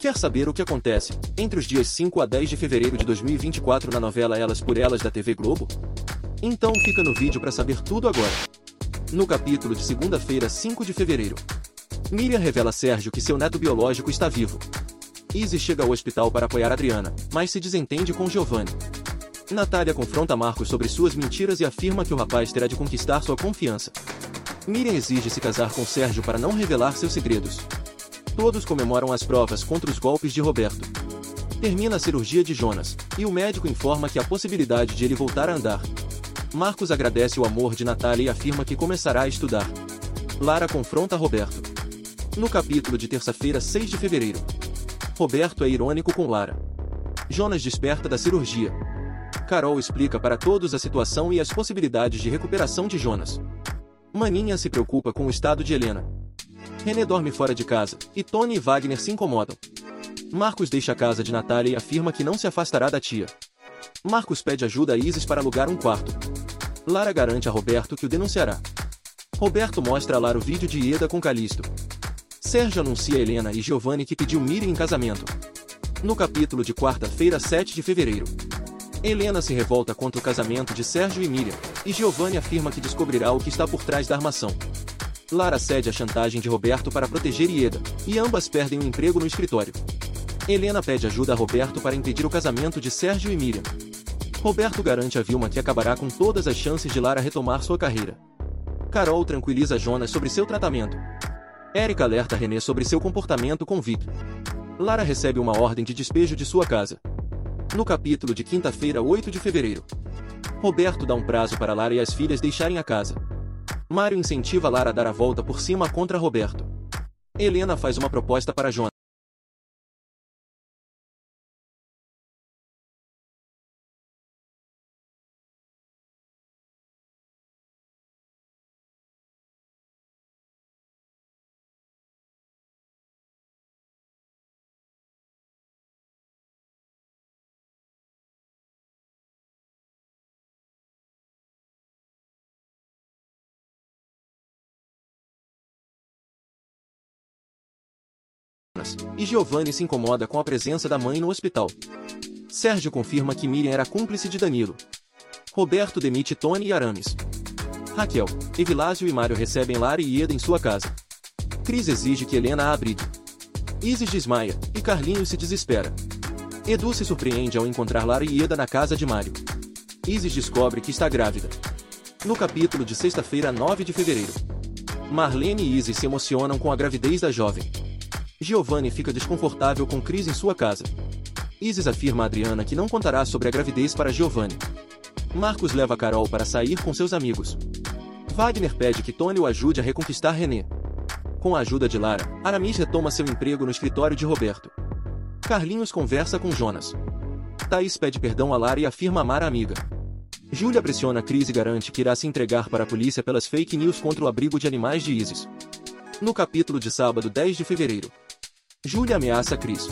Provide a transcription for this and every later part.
Quer saber o que acontece entre os dias 5 a 10 de fevereiro de 2024 na novela Elas por Elas da TV Globo? Então fica no vídeo para saber tudo agora. No capítulo de segunda-feira, 5 de fevereiro, Miriam revela a Sérgio que seu neto biológico está vivo. Izzy chega ao hospital para apoiar Adriana, mas se desentende com Giovanni. Natália confronta Marcos sobre suas mentiras e afirma que o rapaz terá de conquistar sua confiança. Miriam exige se casar com Sérgio para não revelar seus segredos. Todos comemoram as provas contra os golpes de Roberto. Termina a cirurgia de Jonas, e o médico informa que há possibilidade de ele voltar a andar. Marcos agradece o amor de Natália e afirma que começará a estudar. Lara confronta Roberto. No capítulo de terça-feira, 6 de fevereiro. Roberto é irônico com Lara. Jonas desperta da cirurgia. Carol explica para todos a situação e as possibilidades de recuperação de Jonas. Maninha se preocupa com o estado de Helena. René dorme fora de casa, e Tony e Wagner se incomodam. Marcos deixa a casa de Natália e afirma que não se afastará da tia. Marcos pede ajuda a Isis para alugar um quarto. Lara garante a Roberto que o denunciará. Roberto mostra a Lara o vídeo de Ieda com Calisto. Sérgio anuncia a Helena e Giovanni que pediu Miriam em casamento. No capítulo de quarta-feira, 7 de fevereiro. Helena se revolta contra o casamento de Sérgio e Miriam, e Giovanni afirma que descobrirá o que está por trás da armação. Lara cede à chantagem de Roberto para proteger Ieda, e ambas perdem o emprego no escritório. Helena pede ajuda a Roberto para impedir o casamento de Sérgio e Miriam. Roberto garante a Vilma que acabará com todas as chances de Lara retomar sua carreira. Carol tranquiliza Jonas sobre seu tratamento. Erika alerta René sobre seu comportamento com Vic. Lara recebe uma ordem de despejo de sua casa. No capítulo de quinta-feira, 8 de fevereiro. Roberto dá um prazo para Lara e as filhas deixarem a casa. Mário incentiva Lara a dar a volta por cima contra Roberto. Helena faz uma proposta para Jonas. E Giovanni se incomoda com a presença da mãe no hospital. Sérgio confirma que Miriam era cúmplice de Danilo. Roberto demite Tony e Arames. Raquel, Evilásio e Mário recebem Lara e Ieda em sua casa. Cris exige que Helena a abrigue. Isis desmaia, e Carlinhos se desespera. Edu se surpreende ao encontrar Lara e Ieda na casa de Mário. Isis descobre que está grávida. No capítulo de sexta-feira, 9 de fevereiro. Marlene e Isis se emocionam com a gravidez da jovem. Giovanni fica desconfortável com Cris em sua casa. Isis afirma a Adriana que não contará sobre a gravidez para Giovanni. Marcos leva Carol para sair com seus amigos. Wagner pede que Tony o ajude a reconquistar René. Com a ajuda de Lara, Aramis retoma seu emprego no escritório de Roberto. Carlinhos conversa com Jonas. Thaís pede perdão a Lara e afirma amar a amiga. Júlia pressiona Cris e garante que irá se entregar para a polícia pelas fake news contra o abrigo de animais de Isis. No capítulo de sábado 10 de fevereiro, Júlia ameaça Cris.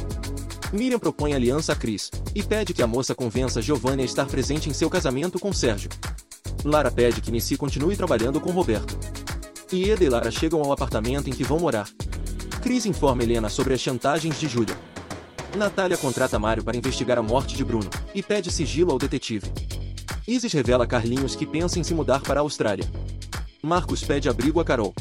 Miriam propõe aliança a Cris e pede que a moça convença Giovanni a estar presente em seu casamento com Sérgio. Lara pede que Missy continue trabalhando com Roberto. Ieda e Lara chegam ao apartamento em que vão morar. Cris informa Helena sobre as chantagens de Júlia. Natália contrata Mário para investigar a morte de Bruno e pede sigilo ao detetive. Isis revela a Carlinhos que pensa em se mudar para a Austrália. Marcos pede abrigo a Carol.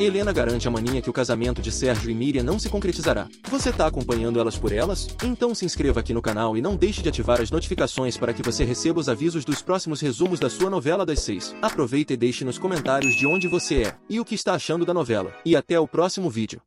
Helena garante a maninha que o casamento de Sérgio e Miriam não se concretizará. Você tá acompanhando elas por elas? Então se inscreva aqui no canal e não deixe de ativar as notificações para que você receba os avisos dos próximos resumos da sua novela das seis. Aproveita e deixe nos comentários de onde você é e o que está achando da novela. E até o próximo vídeo.